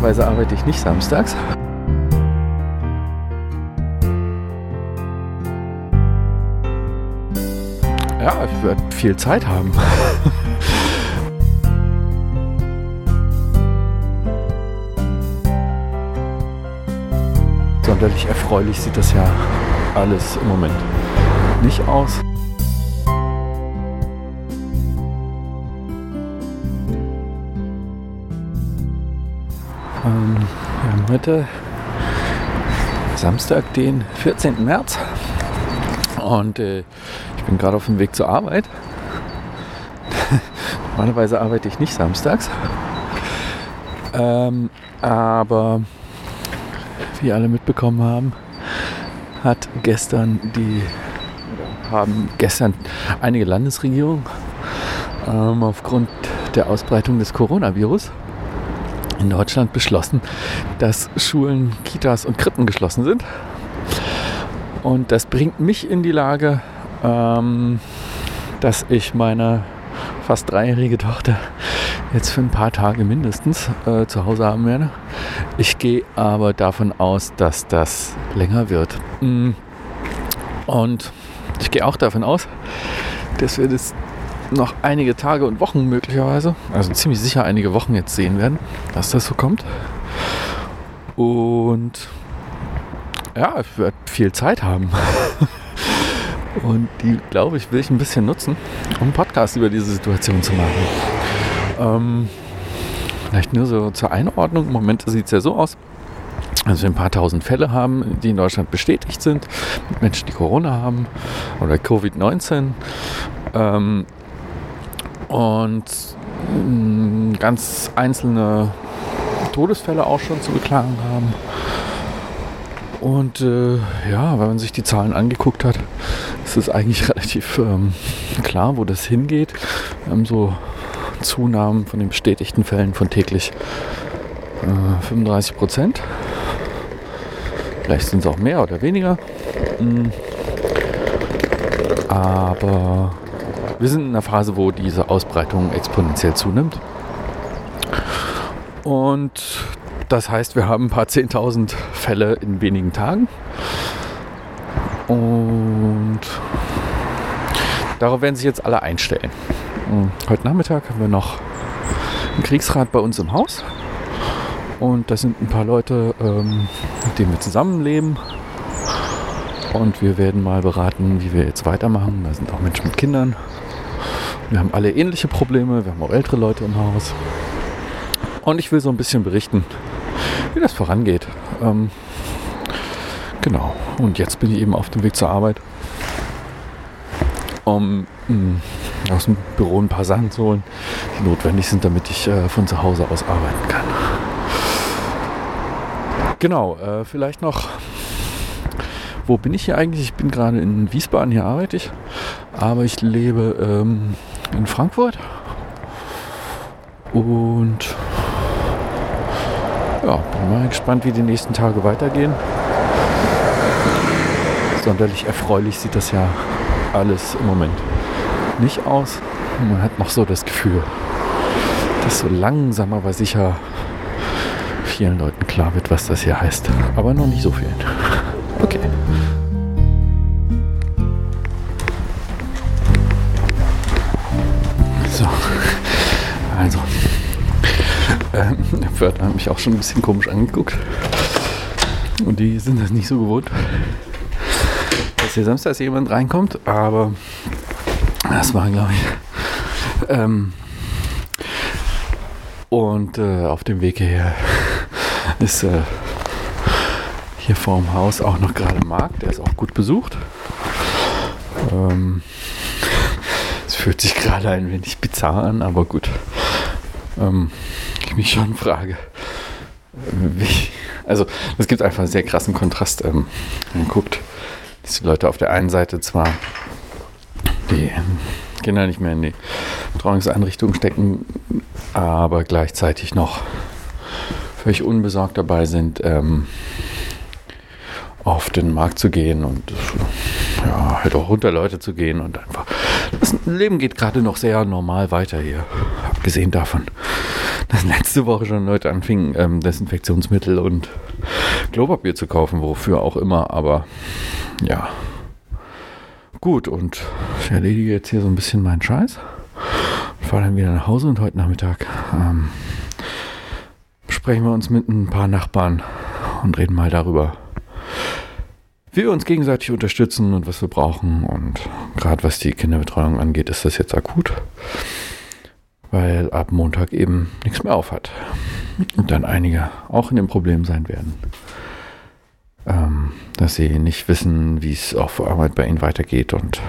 Normalerweise arbeite ich nicht samstags. Ja, ich werde viel Zeit haben. Sonderlich erfreulich sieht das ja alles im Moment nicht aus. Ähm, wir haben heute Samstag, den 14. März. Und äh, ich bin gerade auf dem Weg zur Arbeit. Normalerweise arbeite ich nicht samstags. Ähm, aber wie alle mitbekommen haben, hat gestern die haben gestern einige Landesregierungen ähm, aufgrund der Ausbreitung des Coronavirus in Deutschland beschlossen, dass Schulen, Kitas und Krippen geschlossen sind. Und das bringt mich in die Lage, ähm, dass ich meine fast dreijährige Tochter jetzt für ein paar Tage mindestens äh, zu Hause haben werde. Ich gehe aber davon aus, dass das länger wird. Mm. Und ich gehe auch davon aus, dass wir das noch einige Tage und Wochen möglicherweise, also ziemlich sicher einige Wochen jetzt sehen werden, dass das so kommt. Und ja, ich werde viel Zeit haben. und die, glaube ich, will ich ein bisschen nutzen, um einen Podcast über diese Situation zu machen. Ähm, vielleicht nur so zur Einordnung. Im Moment sieht es ja so aus, dass wir ein paar tausend Fälle haben, die in Deutschland bestätigt sind, mit Menschen, die Corona haben oder Covid-19. Ähm, und mh, ganz einzelne Todesfälle auch schon zu beklagen haben. Und äh, ja, wenn man sich die Zahlen angeguckt hat, ist es eigentlich relativ ähm, klar, wo das hingeht. Wir haben so Zunahmen von den bestätigten Fällen von täglich äh, 35 Prozent. Vielleicht sind es auch mehr oder weniger. Mhm. Aber wir sind in einer Phase, wo diese Ausbreitung exponentiell zunimmt. Und das heißt, wir haben ein paar 10.000 Fälle in wenigen Tagen. Und darauf werden sich jetzt alle einstellen. Heute Nachmittag haben wir noch einen Kriegsrat bei uns im Haus. Und das sind ein paar Leute, ähm, mit denen wir zusammenleben. Und wir werden mal beraten, wie wir jetzt weitermachen. Da sind auch Menschen mit Kindern. Wir haben alle ähnliche Probleme, wir haben auch ältere Leute im Haus. Und ich will so ein bisschen berichten, wie das vorangeht. Ähm, genau. Und jetzt bin ich eben auf dem Weg zur Arbeit, um mh, hm, aus dem Büro ein paar Sachen zu holen, die notwendig sind, damit ich äh, von zu Hause aus arbeiten kann. Genau, äh, vielleicht noch, wo bin ich hier eigentlich? Ich bin gerade in Wiesbaden, hier arbeite ich, aber ich lebe ähm, in Frankfurt. Und ja, bin mal gespannt, wie die nächsten Tage weitergehen. Sonderlich erfreulich sieht das ja alles im Moment nicht aus. Man hat noch so das Gefühl, dass so langsam aber sicher vielen Leuten klar wird, was das hier heißt. Aber noch nicht so vielen. Okay. Also. Ähm, der Pförtner hat mich auch schon ein bisschen komisch angeguckt. Und die sind das nicht so gewohnt, dass hier samstags jemand reinkommt. Aber das war, glaube ich. Ähm, und äh, auf dem Weg hierher ist äh, hier vorm Haus auch noch gerade Markt. Der ist auch gut besucht. Ähm, fühlt sich gerade ein wenig bizarr an, aber gut. Ähm, ich mich schon frage, wie, also es gibt einfach einen sehr krassen Kontrast. Ähm, man guckt, dass die Leute auf der einen Seite zwar die Kinder nicht mehr in die Trauungseinrichtung stecken, aber gleichzeitig noch völlig unbesorgt dabei sind, ähm, auf den Markt zu gehen und ja, halt auch unter Leute zu gehen und einfach. Das Leben geht gerade noch sehr normal weiter hier. Abgesehen davon, dass letzte Woche schon Leute anfingen, ähm, Desinfektionsmittel und Klopapier zu kaufen, wofür auch immer, aber ja. Gut, und ich erledige jetzt hier so ein bisschen meinen Scheiß. Fahre dann wieder nach Hause und heute Nachmittag ähm, sprechen wir uns mit ein paar Nachbarn und reden mal darüber, wie wir uns gegenseitig unterstützen und was wir brauchen. Und gerade was die Kinderbetreuung angeht, ist das jetzt akut, weil ab Montag eben nichts mehr auf hat. Und dann einige auch in dem Problem sein werden, ähm, dass sie nicht wissen, wie es auf Arbeit bei ihnen weitergeht und